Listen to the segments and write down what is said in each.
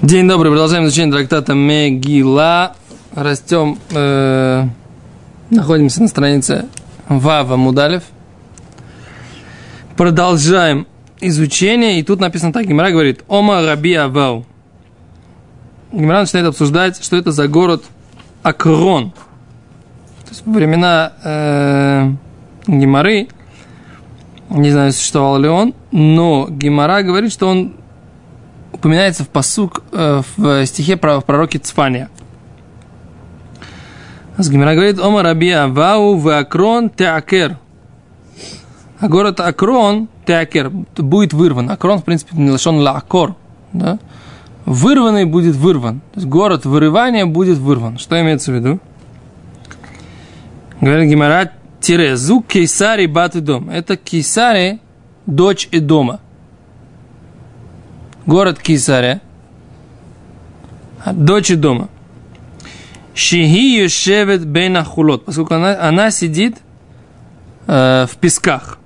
День добрый, продолжаем изучение трактата Мегила. Растем, э, находимся на странице Вава Мудалев. Продолжаем изучение, и тут написано так, Гимара говорит, Ома Раби Авау. Гимара начинает обсуждать, что это за город Акрон. То есть времена э, Гимары, не знаю, существовал ли он, но Гимара говорит, что он упоминается в посук э, в стихе про в пророке Цфания. Гимара говорит, Ома Раби Авау в Акрон Теакер. А город Акрон, Теакер, будет вырван. Акрон, в принципе, не лишен Лакор. Да? Вырванный будет вырван. То есть город вырывания будет вырван. Что имеется в виду? Говорит Гимара, Тирезу Кейсари Баты Дом. Это Кейсари, дочь Эдома город Кисаря, дочь дома. Шихи Юшевет Бейна Хулот, поскольку она, она сидит э, в песках.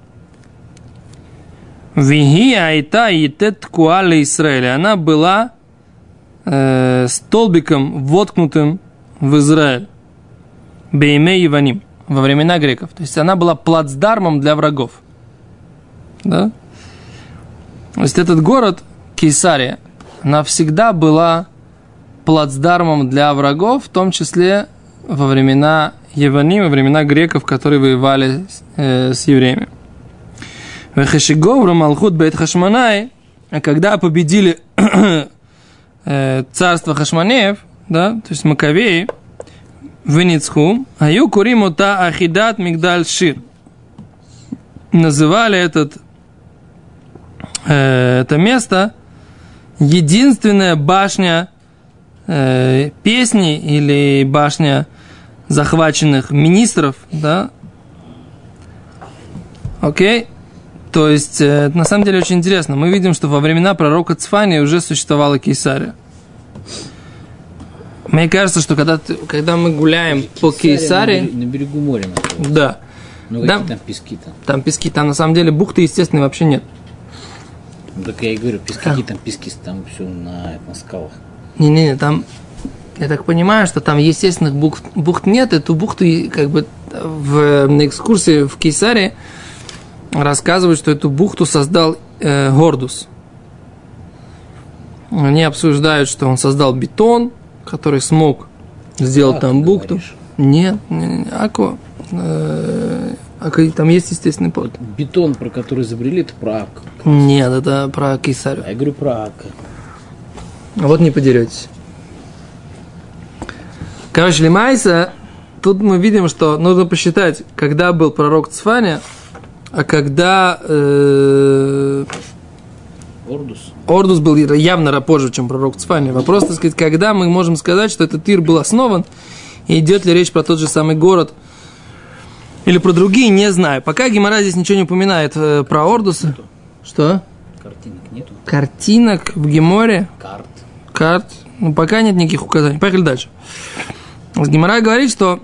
Виги Айта Етет Куали Израиля. Она была э, столбиком, воткнутым в Израиль. Бейме Иваним. Во времена греков. То есть она была плацдармом для врагов. Да? То есть этот город Кейсария, она всегда была плацдармом для врагов, в том числе во времена Евани, во времена греков, которые воевали э, с евреями. Вехешиговру Малхут Бейт Хашманай, а когда победили э, царство Хашманеев, да, то есть Маковеи, в Ницху, Аю Куримута Ахидат Мигдаль Шир. Называли этот, э, это место единственная башня э, песни или башня захваченных министров, да, окей, то есть, э, на самом деле очень интересно. Мы видим, что во времена пророка Цфани уже существовала Кейсария. Мне кажется, что когда, ты, когда мы гуляем Кейсария по Кейсаре... На, на берегу моря находится. Да. Ну, какие там пески там? Там пески, там на самом деле бухты, естественно, вообще нет. Так я и говорю, пески, какие там пески, там все на, на скалах. Не-не-не, там, я так понимаю, что там естественных бухт, бухт нет, эту бухту как бы в, на экскурсии в Кейсаре рассказывают, что эту бухту создал э, Гордус. Они обсуждают, что он создал бетон, который смог сделать А, там бухту. говоришь. Нет, не, не, Ако. Э, Ако, там есть естественный порт. Бетон, про который изобрели, это про Ака. Нет, это про Кейсарию. А я говорю про Ака. А Вот не подеретесь. Короче, למעשה, тут мы видим, что нужно посчитать, когда был пророк Цфаня, а когда э, Ордус. Ордус был явно позже, чем пророк Цфаня. Вопрос, так сказать, когда мы можем сказать, что этот Тир был основан, и идет ли речь про тот же самый город, или про другие, не знаю. Пока Гимара здесь ничего не упоминает э, про Ордуса. Что? Картинок нету. Картинок в Геморе? Карт. карт. Ну, пока нет никаких указаний. Поехали дальше. Гимара говорит, что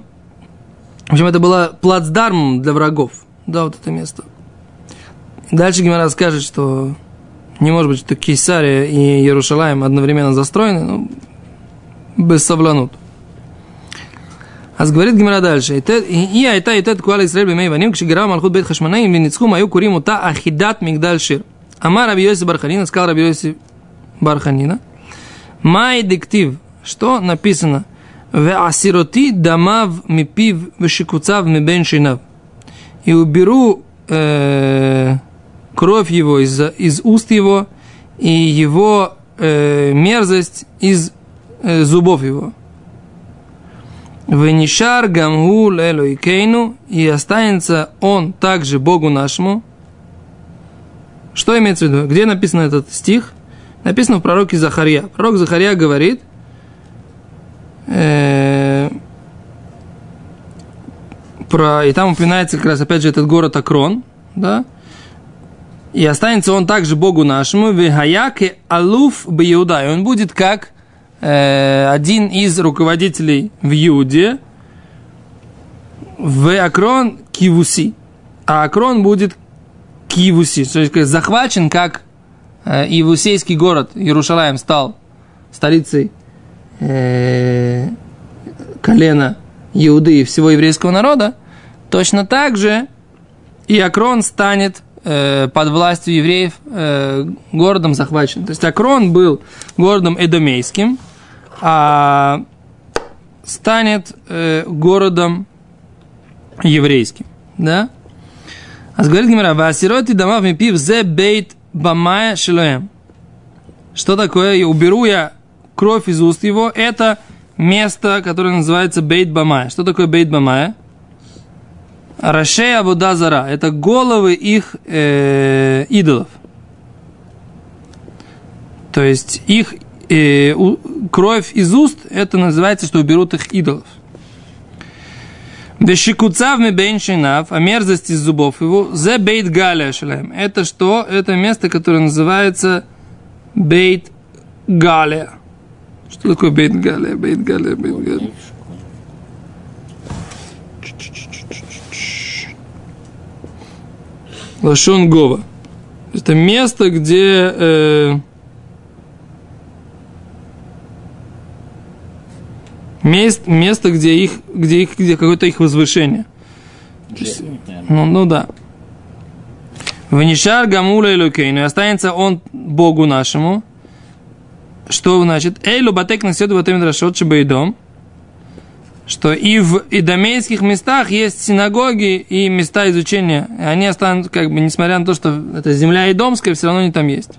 в общем, это было плацдармом для врагов. Да, вот это место. Дальше Гимара скажет, что не может быть, что Кейсария и Иерушалаем одновременно застроены, ну, без совланут. А говорит Гимара дальше. И айта и тет куала Исраэль бемей ваним, кшигара малхут бет хашманаим, веницху мою курим ута ахидат мигдаль шир. Амар Раби Йоси Барханина, сказал Раби Йоси Барханина, Май диктив, что написано? Асироти дамав мипив вешикуцав мибен шинав. И уберу э, кровь его из, из уст его и его э, мерзость из э, зубов его. Венишар гамгу лелойкейну, и останется он также Богу нашему. Что имеется в виду? Где написан этот стих? Написано в пророке Захария. Пророк Захария говорит, э, про, и там упоминается как раз опять же этот город Акрон, да, и останется он также Богу нашему, вехаяке алуф бьюда, и он будет как э, один из руководителей в Иуде, в Акрон Кивуси, а Акрон будет Кивуси, то есть захвачен как э, Иевусейский город. Иерушалаем стал столицей э, колена Иуды и всего еврейского народа, точно так же и Акрон станет э, под властью евреев э, городом захвачен. То есть Акрон был городом эдомейским, а станет э, городом еврейским. Да? А говорит Гимара, «Васироти домав мипив зе бейт бамая шилоем». Что такое? И уберу я кровь из уст его. Это место, которое называется Бейт Бамая. Что такое Бейт Бамая? Рашея вода зара. Это головы их э, идолов. То есть их э, у, кровь из уст, это называется, что уберут их идолов. Бешикуцав мебейн а мерзость из зубов его, зе бейт галя шалем. Это что? Это место, которое называется бейт галя. Что такое бейт галя? Бейт галя, бейт галя. Лашон Гова. Это место, где э, мест, место, где их, где их, где какое-то их возвышение. Есть, ну, ну да. Ванишар Гамула Элюкейну, и останется он Богу нашему. Что значит? Эйлу батек насет в этом дом что и в идомейских местах есть синагоги и места изучения. И они останутся, как бы, несмотря на то, что это земля идомская, все равно они там есть.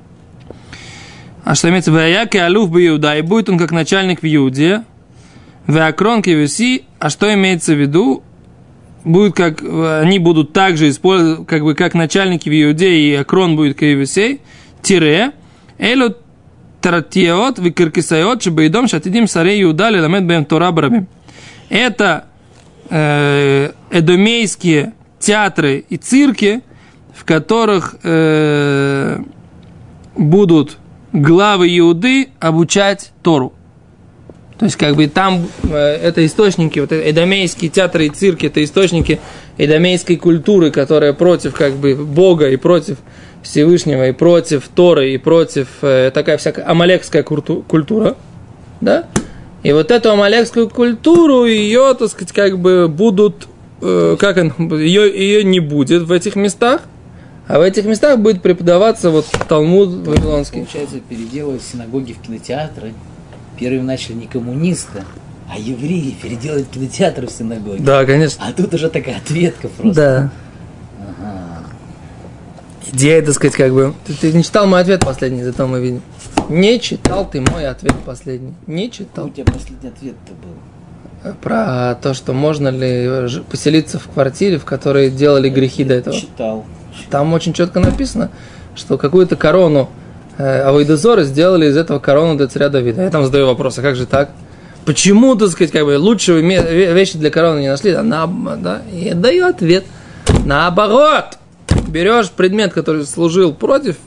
А что имеется в виду? Алуф бы и будет он как начальник в Иуде, в Акрон Кевиси, а что имеется в виду? Будет как, они будут также использовать, как бы, как начальники в Иуде, и Акрон будет Кевиси, тире, элю таратиот, викиркисайот, чтобы и дом шатидим сарей Иуда, леламед бэм Тора барабим это э, эдомейские театры и цирки, в которых э, будут главы Иуды обучать Тору. То есть, как бы там э, это источники, вот эдомейские театры и цирки, это источники эдомейской культуры, которая против как бы Бога и против Всевышнего, и против Торы, и против э, такая всякая амалекская культура, да? И вот эту амалекскую культуру, ее, так сказать, как бы будут, э, как он, ее, ее не будет в этих местах, а в этих местах будет преподаваться вот Талмуд Вавилонский. Получается, переделывать синагоги в кинотеатры. Первым начали не коммунисты, а евреи переделать кинотеатры в синагоги. Да, конечно. А тут уже такая ответка просто. Да. Ага. Идея, так сказать, как бы... Ты, ты не читал мой ответ последний, зато мы видим. Не читал ты мой ответ последний. Не читал. У тебя последний ответ-то был. Про то, что можно ли поселиться в квартире, в которой делали грехи до этого. Читал. Там очень четко написано, что какую-то корону э, сделали из этого корону для царя Давида. Я там задаю вопрос, а как же так? Почему, так сказать, как бы лучшие вещи для короны не нашли? Да, на, да, и даю ответ. Наоборот, берешь предмет, который служил против,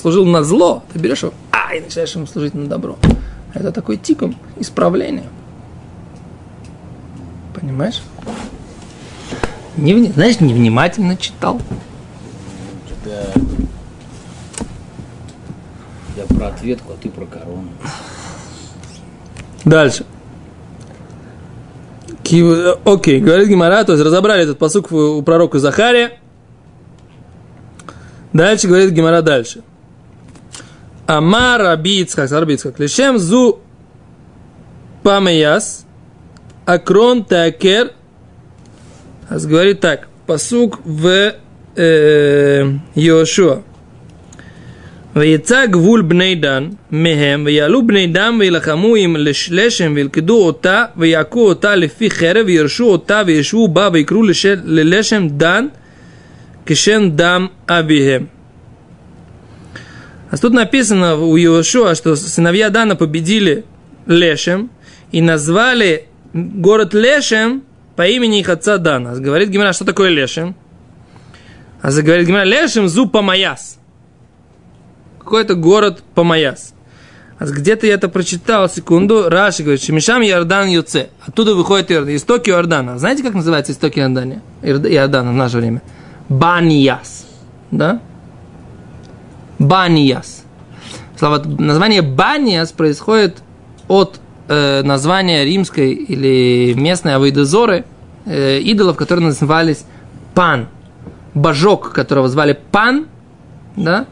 служил на зло, ты берешь его, а, и начинаешь ему служить на добро. Это такой тиком исправления. Понимаешь? Не, знаешь, невнимательно читал. Тебя... Я про ответку, а ты про корону. Дальше. Окей, говорит Гимара, то есть разобрали этот посук у пророка Захария. Дальше говорит Гимара дальше. Амар Рабицкак, Рабицкак, лишем зу памеяс, акрон такер. Говорит так, посук в э, Йошуа. ויצא גבול בני דן מהם, ויעלו בני דן וילחמו עם לשם וילכדו אותה, ויעקו אותה לפי חרב, וירשו אותה וישבו בה ויקראו ללשם דן кишен дам абихем. А тут написано у Иошуа, что сыновья Дана победили Лешем и назвали город Лешем по имени их отца Дана. Говорит Гимара, что такое Лешем? А говорит Гимара, Лешем зу Памаяс. Какой-то город Памаяс. А где-то я это прочитал, секунду. Раши говорит, Шемишам Иордан Юце. Оттуда выходит Иордан. Истоки Иордана. Знаете, как называется истоки Иордана? Иордана в наше время? Банияс. Да? Банияс. Слово, название Баниас происходит от э, названия римской или местной Авейдозоры, э, идолов, которые назывались Пан. Божок, которого звали Пан, да?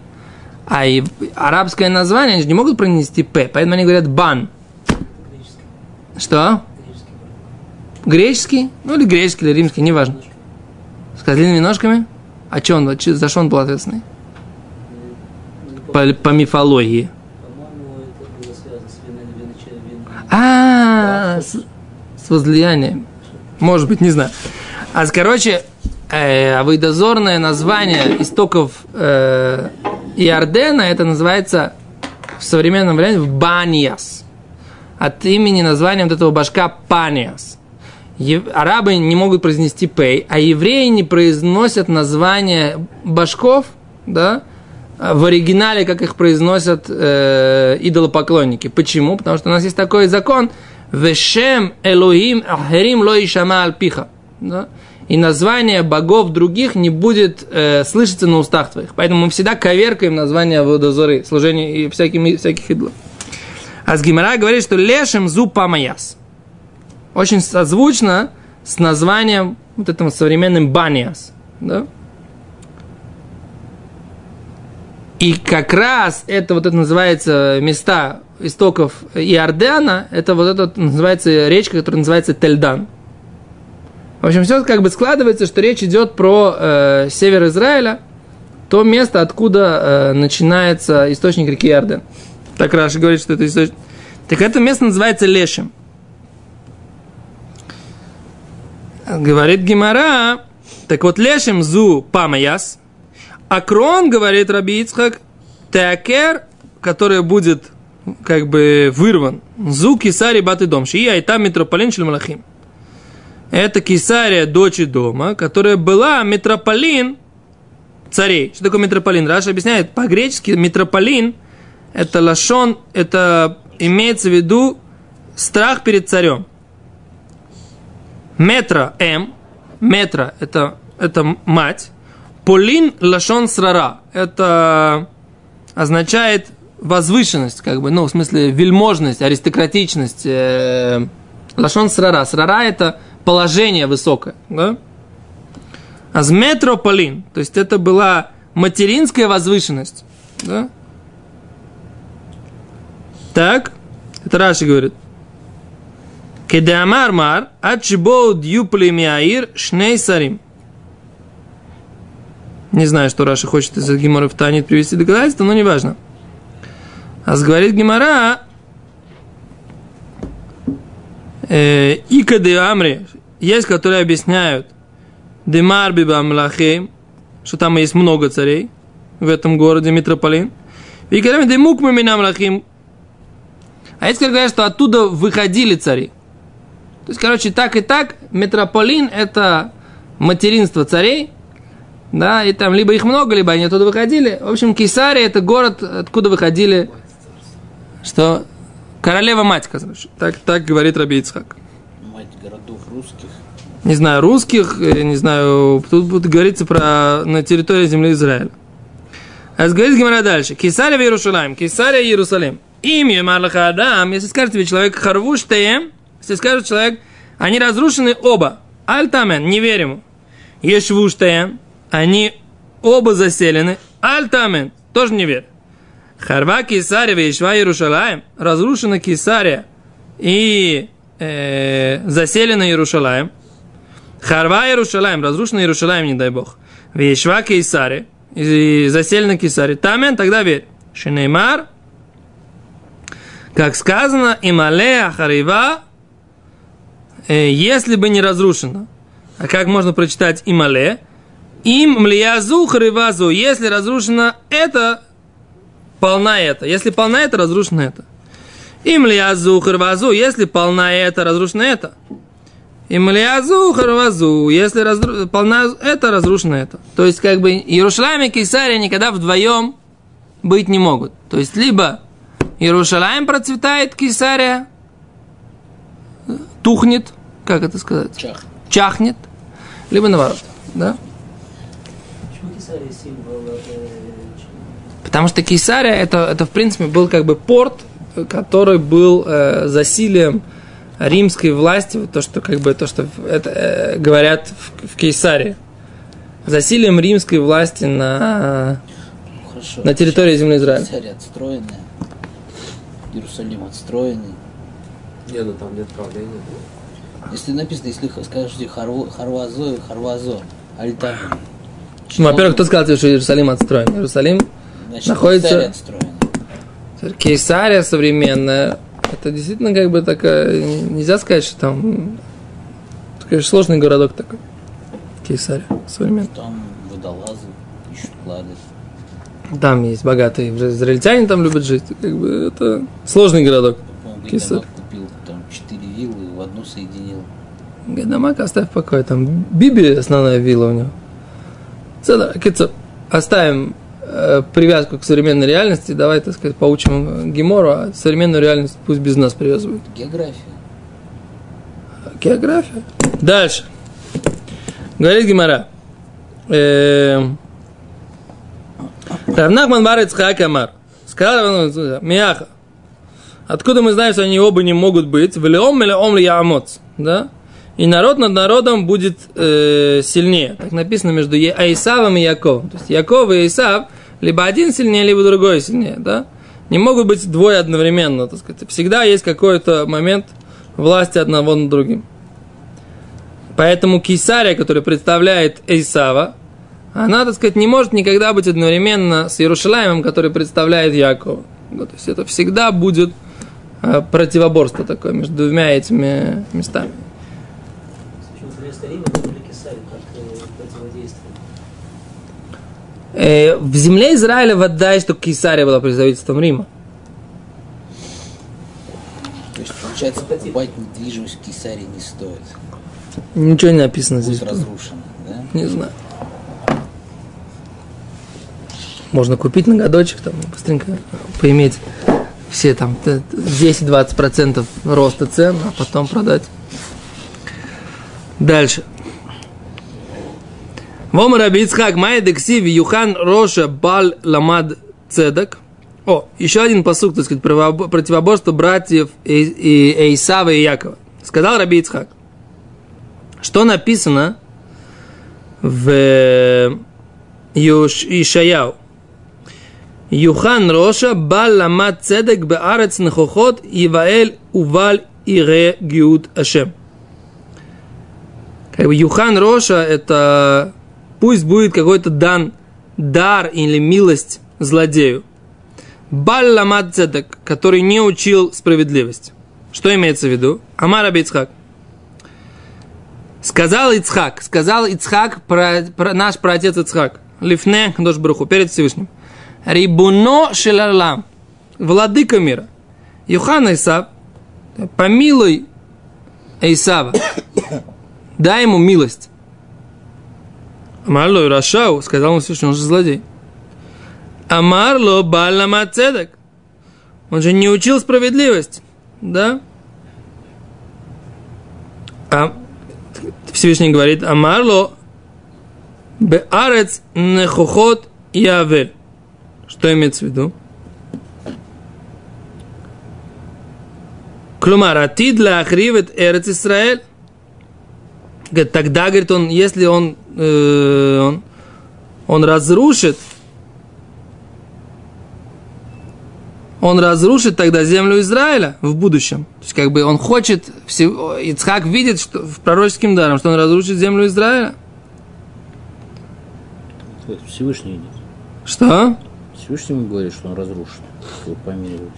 А и арабское название, они же не могут пронести П, поэтому они говорят Бан. Что? Греческий? Ну или греческий, или римский, неважно. С козлиными ножками? А что он, за что он был ответственный? По, по мифологии. А, с, с возлиянием. Может быть, не знаю. А, короче, э, выдозорное название истоков э, Иордена, это называется в современном варианте Баньяс. От имени названия вот этого башка Паниас. Арабы не могут произнести пей, а евреи не произносят название башков, да, в оригинале, как их произносят э, идолопоклонники. Почему? Потому что у нас есть такой закон «Вешем Элохим Ахерим ло ишама альпиха». Да? И название богов других не будет э, слышаться на устах твоих. Поэтому мы всегда коверкаем название водозоры, служения и всяких идолов. А с Гимара говорит, что лешем зу памаяс. Очень созвучно с названием вот этим современным баниас. Да? И как раз это вот это называется места истоков Иордана, это вот это называется речка, которая называется Тельдан. В общем, все как бы складывается, что речь идет про э, север Израиля, то место, откуда э, начинается источник реки Иордан. Так Раши говорит, что это источник. Так это место называется Лешем. Говорит Гимара, так вот Лешем зу памаяс, а крон, говорит Раби Ицхак, теакер, который будет как бы вырван. Зу кисари баты дом. Шия и там метрополин шельмалахим. Это кисария дочь дома, которая была метрополин царей. Что такое метрополин? Раша объясняет, по-гречески метрополин это лашон, это имеется в виду страх перед царем. Метро М, метро это, это мать, Полин лашон срара. Это означает возвышенность, как бы, ну, в смысле, вельможность, аристократичность. Э, лашон срара. Срара это положение высокое, да? А с метрополин, то есть это была материнская возвышенность, да? Так, это Раши говорит. Кедеамар мар, ачибоу дьюпли миаир шней сарим. Не знаю, что Раша хочет из Гимора в Танит привести доказательства, но неважно. А говорит Гимара, э, Ика де Амри, есть, которые объясняют, Демар биба млахим, что там есть много царей в этом городе, метрополин. И когда демук мы млахим, а есть, которые говорят, что оттуда выходили цари. То есть, короче, так и так, метрополин – это материнство царей, да, и там либо их много, либо они оттуда выходили. В общем, Кесария – это город, откуда выходили, что королева-мать, короче. Так, так говорит Раби Ицхак. Мать городов русских. Не знаю, русских, э, не знаю, тут будет говориться про на территории земли Израиля. А говорит Гимара дальше. Кесария в Иерусалим, Кесария Иерусалим. Имя Марлаха Адам, если скажет тебе человек Харвуштеем, если скажет человек, они разрушены оба. Альтамен, не верим. Ешвуштеем, они оба заселены. Альтамен, тоже не верь. Харва Кесария Вешва Иерушалаем, разрушена Кесария и э, заселена Иерушалаем. Харва Иерушалаем, разрушена Иерушалаем, не дай бог. Вешва Кесария и заселена Кесария. Тамен, тогда верь. Шинеймар, как сказано, имале ахарива, э, если бы не разрушено. А как можно прочитать имале? Им млиязу харивазу, если разрушено это, полна это. Если полна это, разрушено это. Им лиязу харивазу, если полна это, разрушено это. Им лиязу харивазу, если разру... полна это, разрушено это. То есть, как бы, Иерушалайм и Кесария никогда вдвоем быть не могут. То есть, либо Иерушалайм процветает, Кесария тухнет, как это сказать? Чах. Чахнет, либо наоборот, да? Кесария символ? э? Потому что Кейсария это, это в принципе был как бы порт, который был э, засилием римской власти, вот то, что как бы то, что это, э, говорят в, в Кейсарии. Засилием римской власти на, Ну, Хорошо. на территории земли Израиля. Царь отстроенный. Иерусалим отстроенный. Не, ну там нет правления. Если написано, если скажете Харвазо, Харвазо, Альтам. Ну, во-первых, кто сказал тебе, что Иерусалим отстроен? Иерусалим, Значит, находится-. Кейсария современная, это действительно как бы такая, нельзя сказать, что там, это, конечно, сложный городок такой. Кейсария современный. Там водолазы ищут клады. Там есть богатые израильтяне там любят жить. Как бы это сложный городок. Гайдамак купил там четыре виллы, в одну соединил. Гайдамак оставь в покое. Там Биби основная вилла у него. Оставим э, привязку к современной реальности. Давай, так сказать, поучим Гемору, а современную реальность пусть без нас привязывают. География. География. Дальше. Говорит Гимара. Эм, Равнахман бар Ицхак Амар. Сказал Мияха. Откуда мы знаем, что они оба не могут быть? Велеом или ом ли яамоц. Да? И народ над народом будет э, сильнее. Так написано между Аисавом и Яковом. То есть Яков и Исав либо один сильнее, либо другой сильнее. Да? Не могут быть двое одновременно. Так сказать. Всегда есть какой-то момент власти одного над другим. Поэтому Кисария, который представляет Исава, она, так сказать, не может никогда быть одновременно с Иерушалаемом, который представляет Якова. Ну, то есть это всегда будет э, противоборство такое между двумя этими местами. Вместо Рима выбрали Кесарию как э, противодействие? Э, в земле Израиля вода, что Кисария была представительством Рима. То есть, получается, покупать недвижимость в Кесарии не стоит. Ничего не написано здесь. Будет разрушено, да? Не знаю. Можно купить на годочек, там, быстренько поиметь все там т- т- 10-20% роста цен, а потом продать. Дальше. Вомар Абицхак, Майя Дексиви, Юхан Роша Бал Ламад Цедак. О, еще один посук, так сказать, противобо- противоборство братьев И- И- Эйсава и Якова. Сказал Раби Ицхак, что написано в Юш- Ишаяу. Юхан Роша Бал Ламад Цедек Беарец Нехохот Иваэль Уваль Ире Гиуд Ашем. Как бы Юхан Роша это пусть будет какой-то дан дар или милость злодею. Бал Ламад Цедек, который не учил справедливость. Что имеется в виду? Амар Абицхак. Сказал Ицхак, сказал Ицхак, про, про наш праотец Ицхак, Лифне, Дош Бруху, перед Всевышним. Рибуно Шелалам, владыка мира. Юхан Исав, помилуй Исава, дай ему милость. Амарло Рашау, сказал ему Всевышний, он же злодей. Амарло Баллама Цедек, он же не учил справедливость, да? А Всевышний говорит, Амарло Беарец Нехохот и Авель. Что имеется в виду? Клумар, атид ахривет Эрец Исраэль. Говорит, Тогда, говорит он, если он, э, он, он разрушит, он разрушит тогда землю Израиля в будущем. То есть, как бы он хочет, всего, Ицхак видит что, в пророческим даром, что он разрушит землю Израиля. Всевышний идет. Что? Всевышнему говорит, что он разрушит, чтобы помиловать.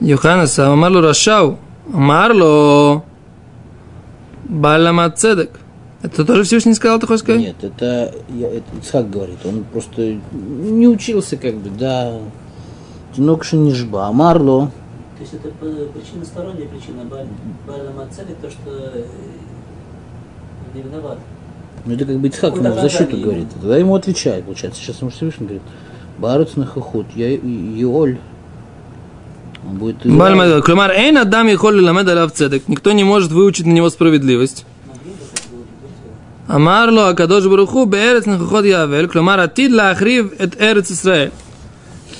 Йоханнес, Амарло Рашау, Амарло Балама Цедек. Это тоже Всевышний сказал, ты хочешь сказать? Нет, это, я, это Ицхак говорит, он просто не учился как бы, да. Тинокша не жба, а Марло, То есть это причина сторонняя причина Баль Мацели, то, что э, не виноват. ну это как бы Ицхак ему в защиту говорит, тогда ему отвечает, получается. Сейчас ему Всевышний говорит, Барец на хохот, я Иоль, он будет Клюмар, Эйн Адам и Холли Ламед Алав Цедек. Никто не может выучить на него справедливость. Бы быть. Амарло Акадош Баруху Беэрец Нахохот Явель, кломар Атид Лахрив Эт Эрец Исраэль.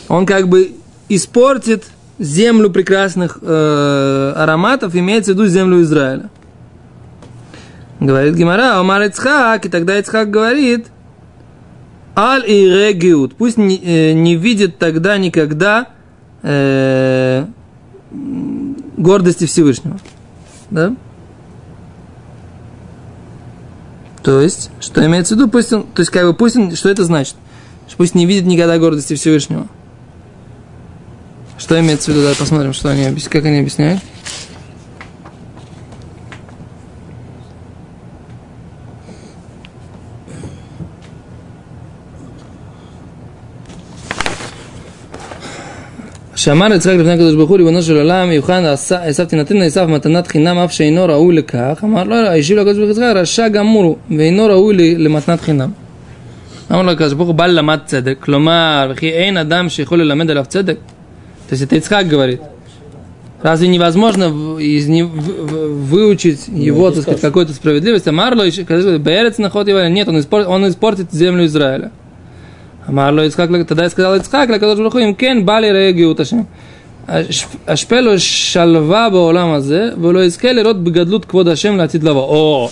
Он как бы испортит землю прекрасных э, ароматов, имеется в виду землю Израиля. Говорит Гимара, Омар Ицхак, и тогда Ицхак говорит, Аль и региут, пусть не, э, не видит тогда никогда э, гордости Всевышнего. Да? То есть, что имеется в виду, пусть он, то есть, как бы, пусть он, что это значит? Пусть не видит никогда гордости Всевышнего. Что имеется в виду, да, посмотрим, что они, как они объясняют. שאמר יצחק לפני הקדוש ברוך הוא ריבונו של עולם יוחנן עשו תינתן לעשו מתנת חינם אף שאינו ראוי לכך אמר לו השיב לקדוש ברוך הוא יצחק רשע גמור הוא ואינו ראוי ל- למתנת חינם. אמר לו הקדוש ברוך הוא בא ללמד צדק כלומר וכי אין אדם שיכול ללמד עליו צדק. То есть это Ицхак говорит. Разве невозможно в- из не- в- в- выучить его, так сказать, какой-то справедливость? А Марло еще, когда Берец наход его, нет, он испортит, он испортит землю Израиля. אמר לו יצחק, тогда сказал יצחק לקדוש ברוך הוא, אם כן, בא לי גאות השם. אש- אשפה לו שלווה בעולם הזה, ולא יזכה לראות בגדלות כבוד השם לעתיד לבוא. О,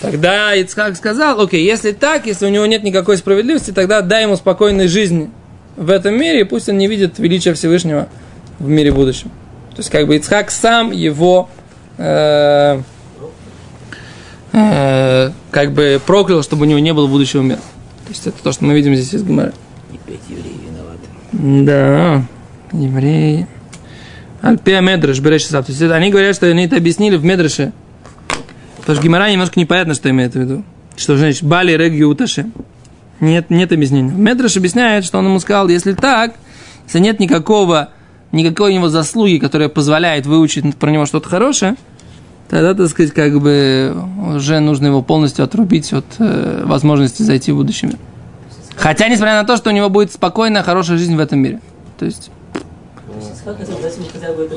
тогда Ицхак сказал, окей, если так, если у него нет никакой справедливости, тогда дай ему спокойной жизни в этом мире, и пусть он не видит величия Всевышнего в мире будущем. То есть, как бы Ицхак сам его э, э, как бы проклял, чтобы у него не было будущего мира. То есть, это то, что мы видим здесь из Гимара. Опять евреи виноваты. Да, евреи. Альпея Медреш, Береш. То есть они говорят, что они это объяснили в Медреше. Потому что Гимара немножко непонятно, что имеет в виду. Что значит Бали Реги Уташе. Нет, нет объяснения. Медреш объясняет, что он ему сказал, если так, если нет никакого, никакой у него заслуги, которая позволяет выучить про него что-то хорошее, тогда, так сказать, как бы уже нужно его полностью отрубить от э, возможности зайти в будущий мир. Хотя, несмотря на то, что у него будет спокойная, хорошая жизнь в этом мире. То есть.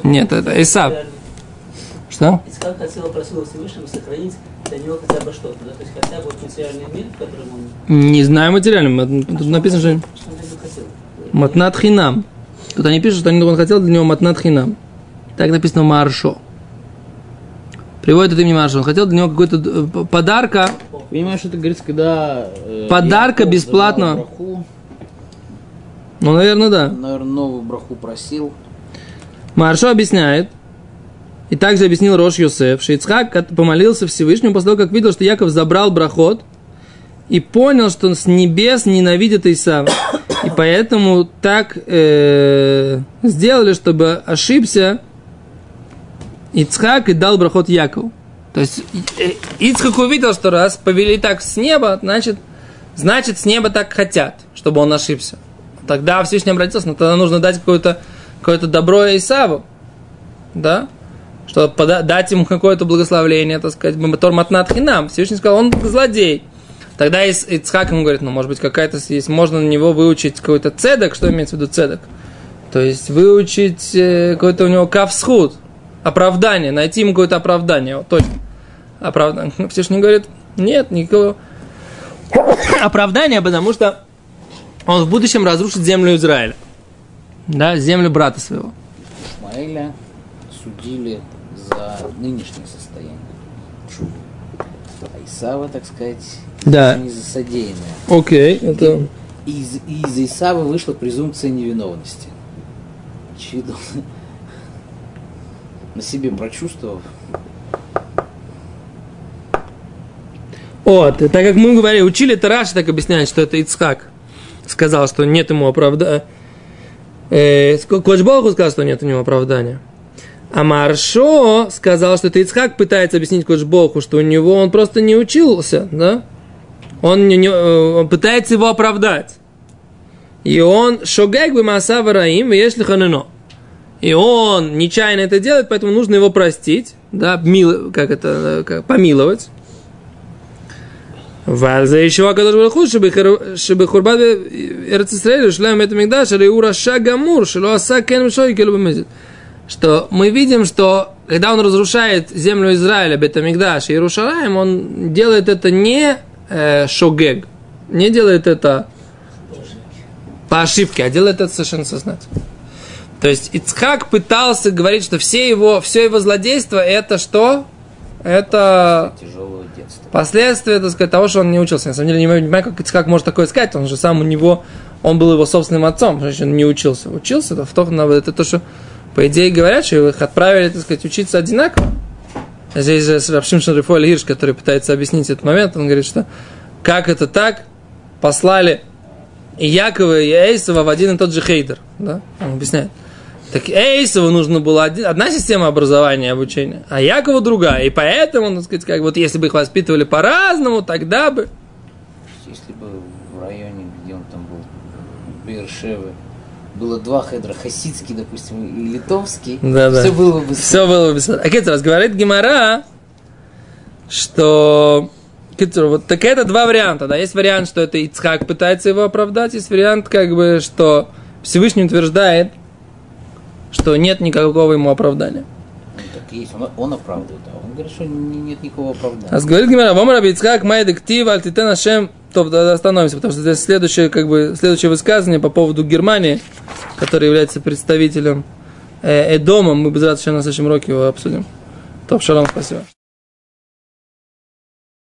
Нет, это Исав. что? Ицхак хотел, просил Всевышнего сохранить для него хотя бы что-то, да? то есть хотя бы материальный мир, в котором он, Не знаю материально. Тут написано, что что матнат хинам. Тут они пишут, что он хотел для него матнат хинам. Так написано Маршо. Приводит это имя Маршо. Он хотел для него какой-то э, подарка. Понимаешь, это говорится, когда... э, Подарка Яков бесплатно. давал браху, Ну, наверное, да. наверное, новую браху просил. Маршо объясняет, и также объяснил Рош Йосеф, что Ицхак помолился Всевышнему после того, как видел, что Яков забрал брахот, и понял, что он с небес ненавидит Исава. И поэтому так э, сделали, чтобы ошибся Ицхак и дал брахот Якову. То есть э, Ицхак увидел, что раз повели так с неба, значит, значит с неба так хотят, чтобы он ошибся. Тогда Всевышний обратился, но тогда нужно дать какое-то какое добро Исаву. Да? Чтобы пода- дать ему какое-то благословление, так сказать, Тор Матнат Хинам. Всевышний сказал, он злодей. Тогда Ицхак ему говорит, ну, может быть, какая-то есть, можно на него выучить какой-то цедок, что имеется в виду цедок? То есть выучить э, какой-то у него кавсхуд, оправдание, найти ему какое-то оправдание, вот, точно. Оправдание. Всевышний говорит, нет, никакого оправдания, потому что он в будущем разрушит землю Израиля. Да, землю брата своего. Ишмаэля судили за нынешнее состояние. А Исава, так сказать, Да. не за содеянное. Окей, это... Из, из Исава вышла презумпция невиновности. Очевидно, на себе прочувствовав, Вот, так как мы говорили, учили, это Раши так объясняет, что это Ицхак сказал, что нет ему оправдания. Э, Коч Богу сказал, что нет у него оправдания. А Маршо сказал, что это Ицхак пытается объяснить Коч Богу, что у него он просто не учился, да? Он, не, не- э, он пытается его оправдать. И он шогег бы масава раим, если ханено и он нечаянно это делает, поэтому нужно его простить, да, мил, как это, как, помиловать. Вальза еще Акадош Бараху, чтобы Хурбат э, Эрцисраэль шлем это Мигдаш, или Ураша Гамур, Шило Аса Кен Что мы видим, что когда он разрушает землю Израиля, Бетамигдаш и Иерушалаем, он делает это не э, шогег, не делает это по ошибке, а делает это совершенно сознательно. То есть Ицхак пытался говорить, что все его, все его злодейство это что? Это последствия, так сказать, того, что он не учился. На самом деле, не понимаю, как Ицхак может такое сказать. Он же сам у него, он был его собственным отцом, значит, он не учился. Учился, то в то, это то, что, по идее, говорят, что их отправили, так сказать, учиться одинаково. Здесь же Рабшим Шарифуэль Гирш, который пытается объяснить этот момент, он говорит, что как это так, послали и Якова, и Эйсова в один и тот же хейдер. Да? Он объясняет. Так Эйсову нужно было один, одна система образования и обучения, а Якову другая. И поэтому, так сказать, как вот если бы их воспитывали по-разному, тогда бы... Если бы в районе, где он там был, Бершевы, было два хедра, хасидский, допустим, и литовский, Да-да. все было бы... Все было бы... А Китер, говорит Гимара, что... Китер, вот так это два варианта, да. Есть вариант, что это Ицхак пытается его оправдать, есть вариант, как бы, что Всевышний утверждает, что нет никакого ему оправдания. Ну, так есть, он, он оправдывает, а он говорит, что не- нет никакого оправдания. А говорит Гимара, вам раби Ицхак, май дектив, альтитен ашем, то остановимся, потому что здесь следующее, как бы, следующее высказывание по поводу Германии, который является представителем э, Эдома, мы без на следующем уроке его обсудим. Топ, шалом, спасибо.